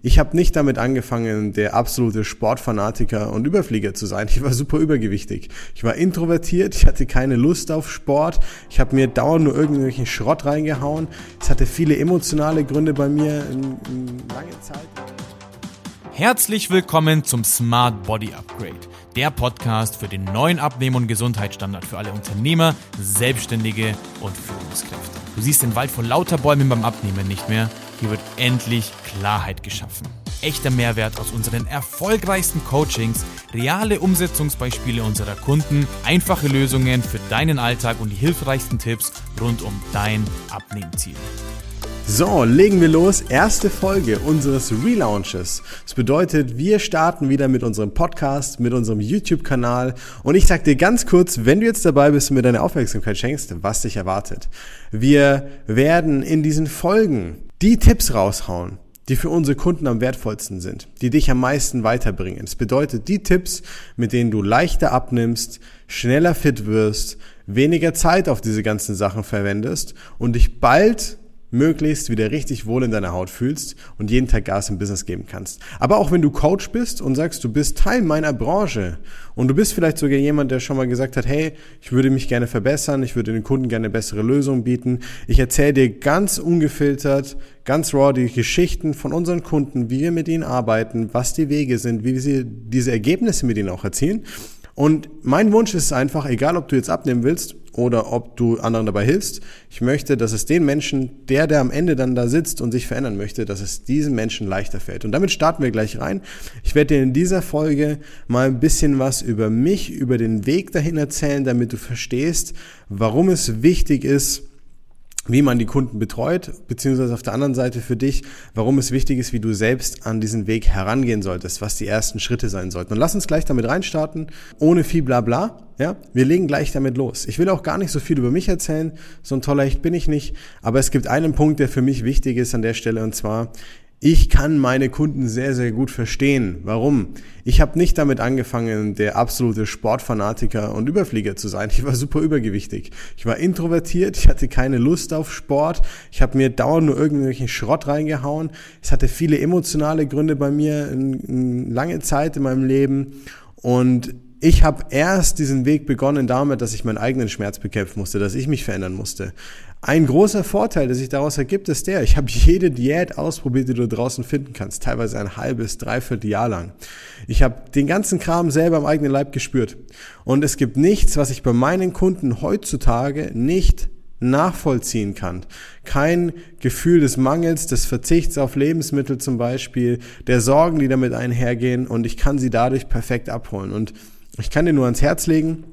Ich habe nicht damit angefangen, der absolute Sportfanatiker und Überflieger zu sein. Ich war super übergewichtig. Ich war introvertiert, ich hatte keine Lust auf Sport. Ich habe mir dauernd nur irgendwelchen Schrott reingehauen. Es hatte viele emotionale Gründe bei mir in, lange Zeit. Herzlich willkommen zum Smart Body Upgrade, der Podcast für den neuen Abnehmen- und Gesundheitsstandard für alle Unternehmer, Selbstständige und Führungskräfte. Du siehst den Wald vor lauter Bäumen beim Abnehmen nicht mehr hier wird endlich Klarheit geschaffen. Echter Mehrwert aus unseren erfolgreichsten Coachings, reale Umsetzungsbeispiele unserer Kunden, einfache Lösungen für deinen Alltag und die hilfreichsten Tipps rund um dein Abnehmziel. So, legen wir los. Erste Folge unseres Relaunches. Das bedeutet, wir starten wieder mit unserem Podcast, mit unserem YouTube-Kanal. Und ich sag dir ganz kurz, wenn du jetzt dabei bist und mir deine Aufmerksamkeit schenkst, was dich erwartet. Wir werden in diesen Folgen die Tipps raushauen, die für unsere Kunden am wertvollsten sind, die dich am meisten weiterbringen. Das bedeutet die Tipps, mit denen du leichter abnimmst, schneller fit wirst, weniger Zeit auf diese ganzen Sachen verwendest und dich bald möglichst wieder richtig wohl in deiner Haut fühlst und jeden Tag Gas im Business geben kannst. Aber auch wenn du Coach bist und sagst, du bist Teil meiner Branche und du bist vielleicht sogar jemand, der schon mal gesagt hat, hey, ich würde mich gerne verbessern, ich würde den Kunden gerne bessere Lösung bieten. Ich erzähle dir ganz ungefiltert, ganz raw die Geschichten von unseren Kunden, wie wir mit ihnen arbeiten, was die Wege sind, wie sie diese Ergebnisse mit ihnen auch erzielen. Und mein Wunsch ist einfach, egal ob du jetzt abnehmen willst oder ob du anderen dabei hilfst. Ich möchte, dass es den Menschen, der, der am Ende dann da sitzt und sich verändern möchte, dass es diesen Menschen leichter fällt. Und damit starten wir gleich rein. Ich werde dir in dieser Folge mal ein bisschen was über mich, über den Weg dahin erzählen, damit du verstehst, warum es wichtig ist, wie man die Kunden betreut, beziehungsweise auf der anderen Seite für dich, warum es wichtig ist, wie du selbst an diesen Weg herangehen solltest, was die ersten Schritte sein sollten. Und lass uns gleich damit reinstarten, ohne viel Blabla. Ja, wir legen gleich damit los. Ich will auch gar nicht so viel über mich erzählen, so ein toller Echt bin ich nicht, aber es gibt einen Punkt, der für mich wichtig ist an der Stelle, und zwar, ich kann meine Kunden sehr, sehr gut verstehen. Warum? Ich habe nicht damit angefangen, der absolute Sportfanatiker und Überflieger zu sein. Ich war super übergewichtig. Ich war introvertiert, ich hatte keine Lust auf Sport, ich habe mir dauernd nur irgendwelchen Schrott reingehauen. Es hatte viele emotionale Gründe bei mir in, lange Zeit in meinem Leben und ich habe erst diesen Weg begonnen damit, dass ich meinen eigenen Schmerz bekämpfen musste, dass ich mich verändern musste. Ein großer Vorteil, der sich daraus ergibt, ist der, ich habe jede Diät ausprobiert, die du draußen finden kannst, teilweise ein halbes, dreiviertel Jahr lang. Ich habe den ganzen Kram selber am eigenen Leib gespürt. Und es gibt nichts, was ich bei meinen Kunden heutzutage nicht nachvollziehen kann. Kein Gefühl des Mangels, des Verzichts auf Lebensmittel zum Beispiel, der Sorgen, die damit einhergehen und ich kann sie dadurch perfekt abholen. Und ich kann dir nur ans Herz legen,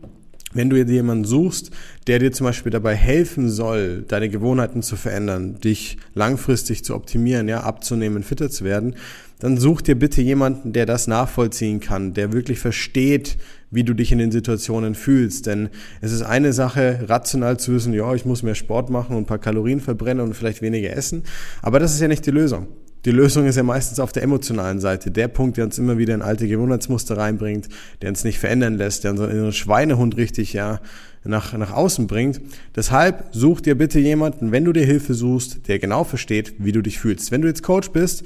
wenn du jemanden suchst, der dir zum Beispiel dabei helfen soll, deine Gewohnheiten zu verändern, dich langfristig zu optimieren, ja, abzunehmen, fitter zu werden, dann such dir bitte jemanden, der das nachvollziehen kann, der wirklich versteht, wie du dich in den Situationen fühlst. Denn es ist eine Sache, rational zu wissen, ja, ich muss mehr Sport machen und ein paar Kalorien verbrennen und vielleicht weniger essen. Aber das ist ja nicht die Lösung. Die Lösung ist ja meistens auf der emotionalen Seite. Der Punkt, der uns immer wieder in alte Gewohnheitsmuster reinbringt, der uns nicht verändern lässt, der unseren inneren Schweinehund richtig ja nach, nach außen bringt. Deshalb such dir bitte jemanden, wenn du dir Hilfe suchst, der genau versteht, wie du dich fühlst. Wenn du jetzt Coach bist,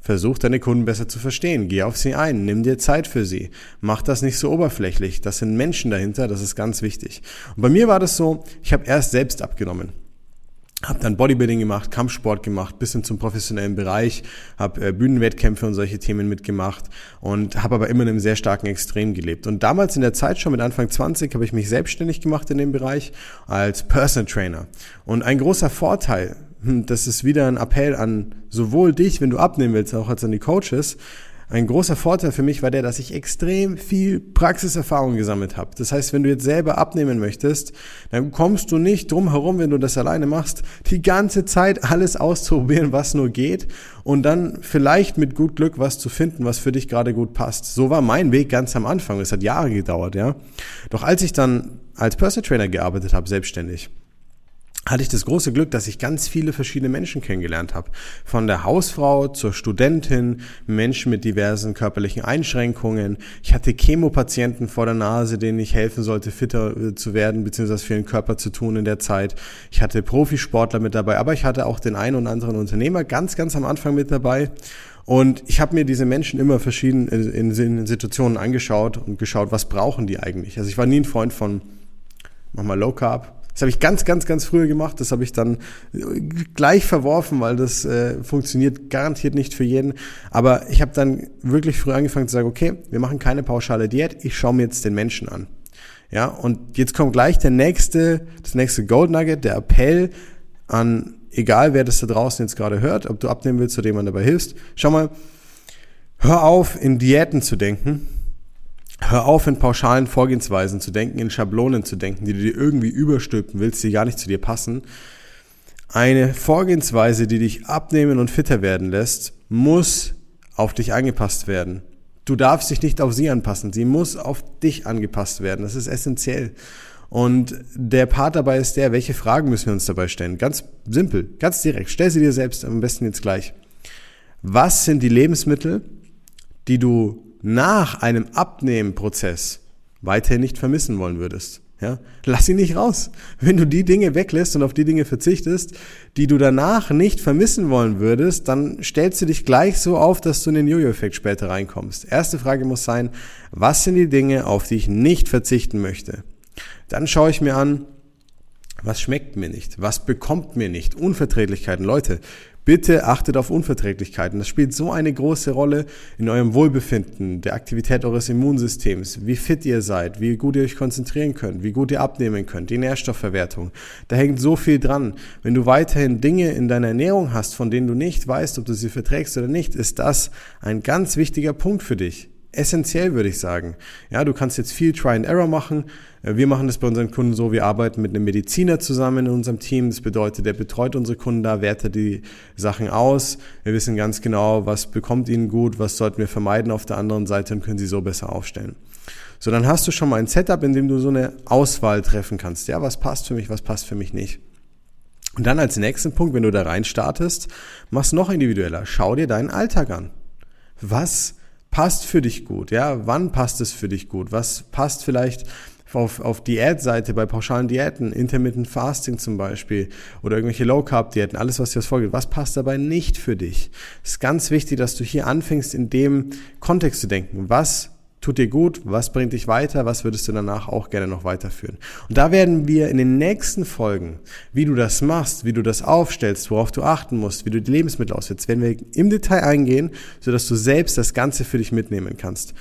Versuch deine Kunden besser zu verstehen. Geh auf sie ein. Nimm dir Zeit für sie. Mach das nicht so oberflächlich. Das sind Menschen dahinter. Das ist ganz wichtig. Und bei mir war das so, ich habe erst selbst abgenommen habe dann Bodybuilding gemacht, Kampfsport gemacht, bis hin zum professionellen Bereich, habe äh, Bühnenwettkämpfe und solche Themen mitgemacht und habe aber immer in einem sehr starken Extrem gelebt. Und damals in der Zeit schon mit Anfang 20 habe ich mich selbstständig gemacht in dem Bereich als Personal Trainer. Und ein großer Vorteil, hm, das ist wieder ein Appell an sowohl dich, wenn du abnehmen willst, auch als an die Coaches, ein großer Vorteil für mich war der, dass ich extrem viel Praxiserfahrung gesammelt habe. Das heißt, wenn du jetzt selber abnehmen möchtest, dann kommst du nicht drum herum, wenn du das alleine machst, die ganze Zeit alles auszuprobieren, was nur geht und dann vielleicht mit gut Glück was zu finden, was für dich gerade gut passt. So war mein Weg ganz am Anfang. Es hat Jahre gedauert, ja. Doch als ich dann als Personal Trainer gearbeitet habe, selbstständig, hatte ich das große Glück, dass ich ganz viele verschiedene Menschen kennengelernt habe. Von der Hausfrau zur Studentin, Menschen mit diversen körperlichen Einschränkungen. Ich hatte Chemopatienten vor der Nase, denen ich helfen sollte, fitter äh, zu werden, beziehungsweise für den Körper zu tun in der Zeit. Ich hatte Profisportler mit dabei, aber ich hatte auch den einen oder anderen Unternehmer ganz, ganz am Anfang mit dabei. Und ich habe mir diese Menschen immer verschieden in, in Situationen angeschaut und geschaut, was brauchen die eigentlich. Also ich war nie ein Freund von, mach mal Low Carb. Das habe ich ganz, ganz, ganz früher gemacht. Das habe ich dann gleich verworfen, weil das äh, funktioniert garantiert nicht für jeden. Aber ich habe dann wirklich früh angefangen zu sagen, okay, wir machen keine pauschale Diät. Ich schaue mir jetzt den Menschen an. Ja, und jetzt kommt gleich der nächste, das nächste Gold Nugget, der Appell an egal wer das da draußen jetzt gerade hört, ob du abnehmen willst oder jemand dabei hilfst, schau mal, hör auf, in Diäten zu denken. Hör auf, in pauschalen Vorgehensweisen zu denken, in Schablonen zu denken, die du dir irgendwie überstülpen willst, die gar nicht zu dir passen. Eine Vorgehensweise, die dich abnehmen und fitter werden lässt, muss auf dich angepasst werden. Du darfst dich nicht auf sie anpassen. Sie muss auf dich angepasst werden. Das ist essentiell. Und der Part dabei ist der, welche Fragen müssen wir uns dabei stellen? Ganz simpel, ganz direkt. Stell sie dir selbst am besten jetzt gleich. Was sind die Lebensmittel, die du nach einem Abnehmenprozess weiterhin nicht vermissen wollen würdest? Ja, lass sie nicht raus. Wenn du die Dinge weglässt und auf die Dinge verzichtest, die du danach nicht vermissen wollen würdest, dann stellst du dich gleich so auf, dass du in den Jojo-Effekt später reinkommst. Erste Frage muss sein, was sind die Dinge, auf die ich nicht verzichten möchte? Dann schaue ich mir an, was schmeckt mir nicht? Was bekommt mir nicht? Unverträglichkeiten. Leute, bitte achtet auf Unverträglichkeiten. Das spielt so eine große Rolle in eurem Wohlbefinden, der Aktivität eures Immunsystems, wie fit ihr seid, wie gut ihr euch konzentrieren könnt, wie gut ihr abnehmen könnt, die Nährstoffverwertung. Da hängt so viel dran. Wenn du weiterhin Dinge in deiner Ernährung hast, von denen du nicht weißt, ob du sie verträgst oder nicht, ist das ein ganz wichtiger Punkt für dich essentiell, würde ich sagen. Ja, du kannst jetzt viel Try and Error machen. Äh, wir machen das bei unseren Kunden so, wir arbeiten mit einem Mediziner zusammen in unserem Team. Das bedeutet, der betreut unsere Kunden da, wertet die Sachen aus. Wir wissen ganz genau, was bekommt ihnen gut, was sollten wir vermeiden auf der anderen Seite und können sie so besser aufstellen. So, dann hast du schon mal ein Setup, in dem du so eine Auswahl treffen kannst. Ja, was passt für mich, was passt für mich nicht. Und dann als nächsten Punkt, wenn du da rein startest, mach's noch individueller. Schau dir deinen Alltag an. Was passt für dich gut? Ja, wann passt es für dich gut? Was passt vielleicht auf, auf Diätseite bei pauschalen Diäten, Intermittent Fasting zum Beispiel oder irgendwelche Low Carb Diäten, alles was dir das vorgeht, was passt dabei nicht für dich? Es ist ganz wichtig, dass du hier anfängst, in dem Kontext zu denken. Was tut dir gut, was bringt dich weiter, was würdest du danach auch gerne noch weiterführen. Und da werden wir in den nächsten Folgen, wie du das machst, wie du das aufstellst, worauf du achten musst, wie du die Lebensmittel auswählst, werden wir im Detail eingehen, sodass du selbst das Ganze für dich mitnehmen kannst.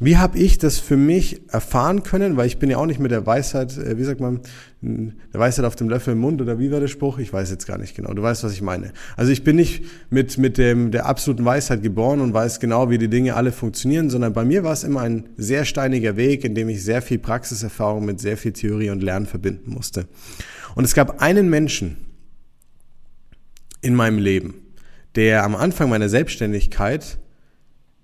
Wie habe ich das für mich erfahren können? Weil ich bin ja auch nicht mit der Weisheit, äh, wie sagt man, der Weisheit auf dem Löffel im Mund oder wie war der Spruch? Ich weiß jetzt gar nicht genau. Du weißt, was ich meine. Also ich bin nicht mit, mit dem, der absoluten Weisheit geboren und weiß genau, wie die Dinge alle funktionieren, sondern bei mir war es immer ein sehr steiniger Weg, in dem ich sehr viel Praxiserfahrung mit sehr viel Theorie und Lernen verbinden musste. Und es gab einen Menschen in meinem Leben, der am Anfang meiner Selbstständigkeit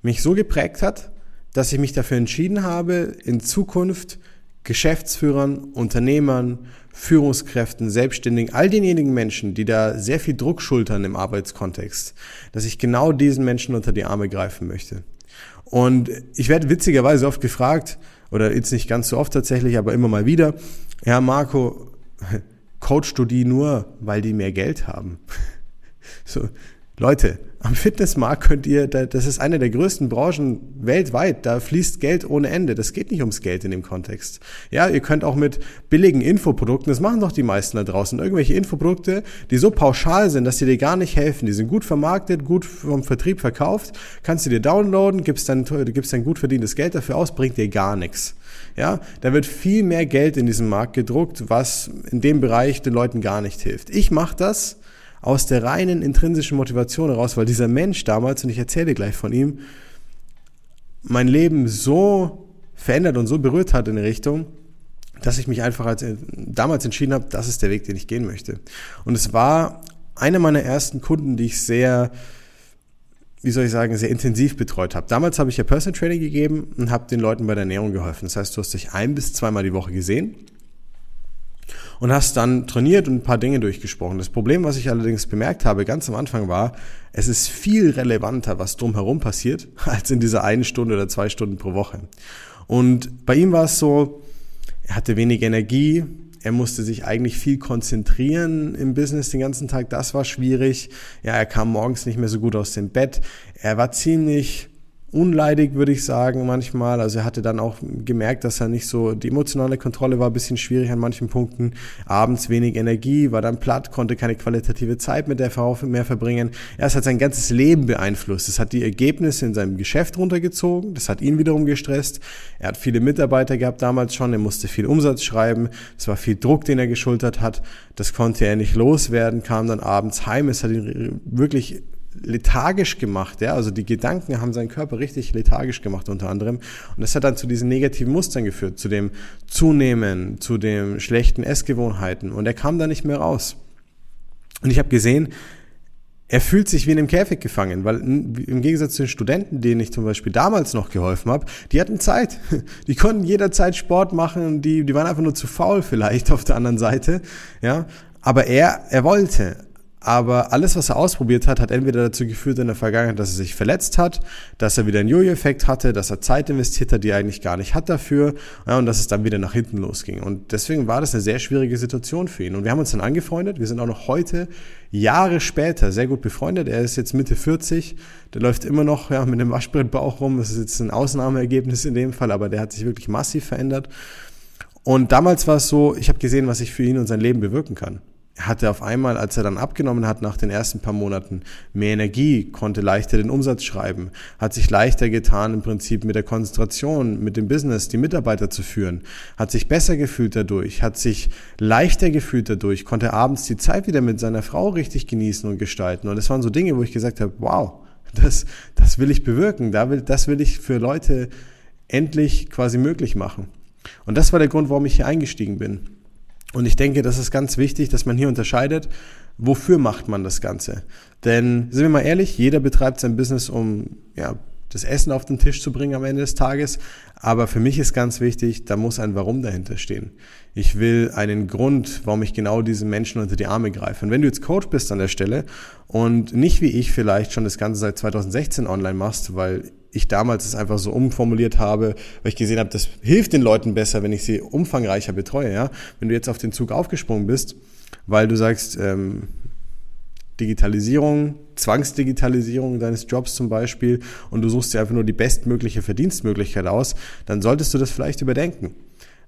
mich so geprägt hat, dass ich mich dafür entschieden habe, in Zukunft Geschäftsführern, Unternehmern, Führungskräften, Selbstständigen, all denjenigen Menschen, die da sehr viel Druck schultern im Arbeitskontext, dass ich genau diesen Menschen unter die Arme greifen möchte. Und ich werde witzigerweise oft gefragt, oder jetzt nicht ganz so oft tatsächlich, aber immer mal wieder, ja Marco, coachst du die nur, weil die mehr Geld haben? So, Leute, am Fitnessmarkt könnt ihr, das ist eine der größten Branchen weltweit, da fließt Geld ohne Ende. Das geht nicht ums Geld in dem Kontext. Ja, ihr könnt auch mit billigen Infoprodukten, das machen doch die meisten da draußen, irgendwelche Infoprodukte, die so pauschal sind, dass sie dir gar nicht helfen. Die sind gut vermarktet, gut vom Vertrieb verkauft, kannst du dir downloaden, gibst dann, gibst dann gut verdientes Geld dafür aus, bringt dir gar nichts. Ja, da wird viel mehr Geld in diesem Markt gedruckt, was in dem Bereich den Leuten gar nicht hilft. Ich mache das, aus der reinen intrinsischen Motivation heraus, weil dieser Mensch damals, und ich erzähle gleich von ihm, mein Leben so verändert und so berührt hat in die Richtung, dass ich mich einfach als, damals entschieden habe, das ist der Weg, den ich gehen möchte. Und es war einer meiner ersten Kunden, die ich sehr, wie soll ich sagen, sehr intensiv betreut habe. Damals habe ich ja Personal Training gegeben und habe den Leuten bei der Ernährung geholfen. Das heißt, du hast dich ein bis zweimal die Woche gesehen und hast dann trainiert und ein paar Dinge durchgesprochen. Das Problem, was ich allerdings bemerkt habe, ganz am Anfang war, es ist viel relevanter, was drumherum passiert, als in dieser einen Stunde oder zwei Stunden pro Woche. Und bei ihm war es so, er hatte wenig Energie, er musste sich eigentlich viel konzentrieren im Business den ganzen Tag. Das war schwierig. Ja, er kam morgens nicht mehr so gut aus dem Bett. Er war ziemlich unleidig, würde ich sagen, manchmal. Also er hatte dann auch gemerkt, dass er nicht so, die emotionale Kontrolle war ein bisschen schwierig an manchen Punkten. Abends wenig Energie, war dann platt, konnte keine qualitative Zeit mit der Frau mehr verbringen. Er hat sein ganzes Leben beeinflusst. Das hat die Ergebnisse in seinem Geschäft runtergezogen. Das hat ihn wiederum gestresst. Er hat viele Mitarbeiter gehabt damals schon. Er musste viel Umsatz schreiben. Es war viel Druck, den er geschultert hat. Das konnte er nicht loswerden, kam dann abends heim. Es hat ihn wirklich lethargisch gemacht, ja, also die Gedanken haben seinen Körper richtig lethargisch gemacht unter anderem und das hat dann zu diesen negativen Mustern geführt, zu dem Zunehmen, zu den schlechten Essgewohnheiten und er kam da nicht mehr raus. Und ich habe gesehen, er fühlt sich wie in einem Käfig gefangen, weil im Gegensatz zu den Studenten, denen ich zum Beispiel damals noch geholfen habe, die hatten Zeit. Die konnten jederzeit Sport machen, die, die waren einfach nur zu faul vielleicht auf der anderen Seite, ja. Aber er, er wollte. Aber alles, was er ausprobiert hat, hat entweder dazu geführt in der Vergangenheit, dass er sich verletzt hat, dass er wieder einen Jojo-Effekt hatte, dass er Zeit investiert hat, die er eigentlich gar nicht hat dafür, ja, und dass es dann wieder nach hinten losging. Und deswegen war das eine sehr schwierige Situation für ihn. Und wir haben uns dann angefreundet. Wir sind auch noch heute, Jahre später, sehr gut befreundet. Er ist jetzt Mitte 40. Der läuft immer noch ja, mit einem Waschbrettbauch rum. Das ist jetzt ein Ausnahmeergebnis in dem Fall, aber der hat sich wirklich massiv verändert. Und damals war es so, ich habe gesehen, was ich für ihn und sein Leben bewirken kann hatte auf einmal, als er dann abgenommen hat nach den ersten paar Monaten, mehr Energie, konnte leichter den Umsatz schreiben, hat sich leichter getan im Prinzip mit der Konzentration, mit dem Business, die Mitarbeiter zu führen, hat sich besser gefühlt dadurch, hat sich leichter gefühlt dadurch, konnte abends die Zeit wieder mit seiner Frau richtig genießen und gestalten. Und das waren so Dinge, wo ich gesagt habe, wow, das, das will ich bewirken, da will, das will ich für Leute endlich quasi möglich machen. Und das war der Grund, warum ich hier eingestiegen bin. Und ich denke, das ist ganz wichtig, dass man hier unterscheidet, wofür macht man das Ganze. Denn, sind wir mal ehrlich, jeder betreibt sein Business, um ja, das Essen auf den Tisch zu bringen am Ende des Tages. Aber für mich ist ganz wichtig, da muss ein Warum dahinter stehen. Ich will einen Grund, warum ich genau diesen Menschen unter die Arme greife. Und wenn du jetzt Coach bist an der Stelle und nicht wie ich vielleicht schon das Ganze seit 2016 online machst, weil ich damals es einfach so umformuliert habe, weil ich gesehen habe, das hilft den Leuten besser, wenn ich sie umfangreicher betreue. Ja? Wenn du jetzt auf den Zug aufgesprungen bist, weil du sagst, ähm, Digitalisierung, Zwangsdigitalisierung deines Jobs zum Beispiel und du suchst dir einfach nur die bestmögliche Verdienstmöglichkeit aus, dann solltest du das vielleicht überdenken.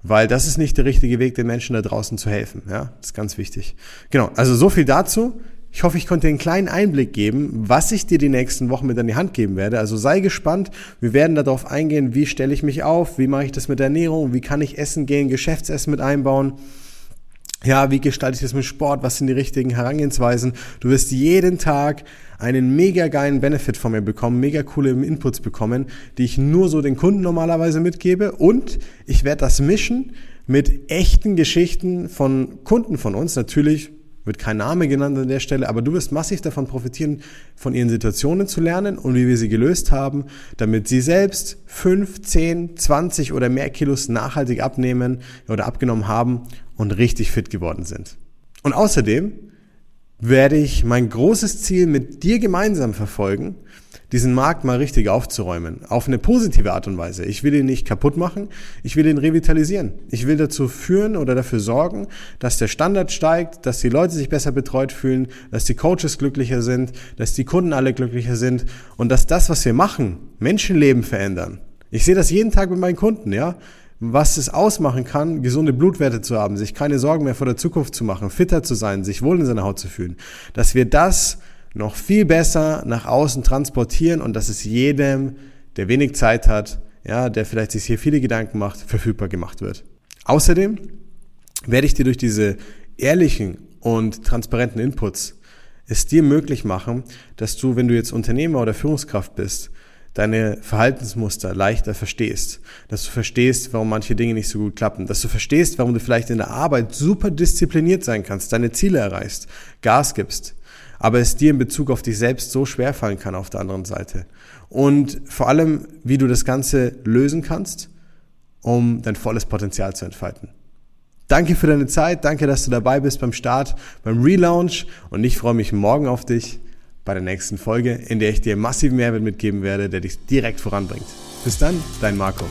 Weil das ist nicht der richtige Weg, den Menschen da draußen zu helfen. Ja, das ist ganz wichtig. Genau, also so viel dazu. Ich hoffe, ich konnte dir einen kleinen Einblick geben, was ich dir die nächsten Wochen mit an die Hand geben werde. Also sei gespannt. Wir werden darauf eingehen, wie stelle ich mich auf, wie mache ich das mit Ernährung, wie kann ich Essen gehen, Geschäftsessen mit einbauen. Ja, wie gestalte ich das mit Sport? Was sind die richtigen Herangehensweisen? Du wirst jeden Tag einen mega geilen Benefit von mir bekommen, mega coole Inputs bekommen, die ich nur so den Kunden normalerweise mitgebe. Und ich werde das mischen mit echten Geschichten von Kunden von uns. Natürlich wird kein Name genannt an der Stelle, aber du wirst massiv davon profitieren, von ihren Situationen zu lernen und wie wir sie gelöst haben, damit sie selbst 5, 10, 20 oder mehr Kilos nachhaltig abnehmen oder abgenommen haben und richtig fit geworden sind. Und außerdem werde ich mein großes Ziel mit dir gemeinsam verfolgen, diesen Markt mal richtig aufzuräumen. Auf eine positive Art und Weise. Ich will ihn nicht kaputt machen, ich will ihn revitalisieren. Ich will dazu führen oder dafür sorgen, dass der Standard steigt, dass die Leute sich besser betreut fühlen, dass die Coaches glücklicher sind, dass die Kunden alle glücklicher sind und dass das, was wir machen, Menschenleben verändern. Ich sehe das jeden Tag mit meinen Kunden, ja was es ausmachen kann, gesunde Blutwerte zu haben, sich keine Sorgen mehr vor der Zukunft zu machen, fitter zu sein, sich wohl in seiner Haut zu fühlen, dass wir das noch viel besser nach außen transportieren und dass es jedem, der wenig Zeit hat, ja, der vielleicht sich hier viele Gedanken macht, verfügbar gemacht wird. Außerdem werde ich dir durch diese ehrlichen und transparenten Inputs es dir möglich machen, dass du, wenn du jetzt Unternehmer oder Führungskraft bist, deine Verhaltensmuster leichter verstehst, dass du verstehst, warum manche Dinge nicht so gut klappen, dass du verstehst, warum du vielleicht in der Arbeit super diszipliniert sein kannst, deine Ziele erreichst, Gas gibst, aber es dir in Bezug auf dich selbst so schwer fallen kann auf der anderen Seite. Und vor allem, wie du das Ganze lösen kannst, um dein volles Potenzial zu entfalten. Danke für deine Zeit, danke, dass du dabei bist beim Start, beim Relaunch und ich freue mich morgen auf dich bei der nächsten Folge, in der ich dir massiven Mehrwert mitgeben werde, der dich direkt voranbringt. Bis dann, dein Marco.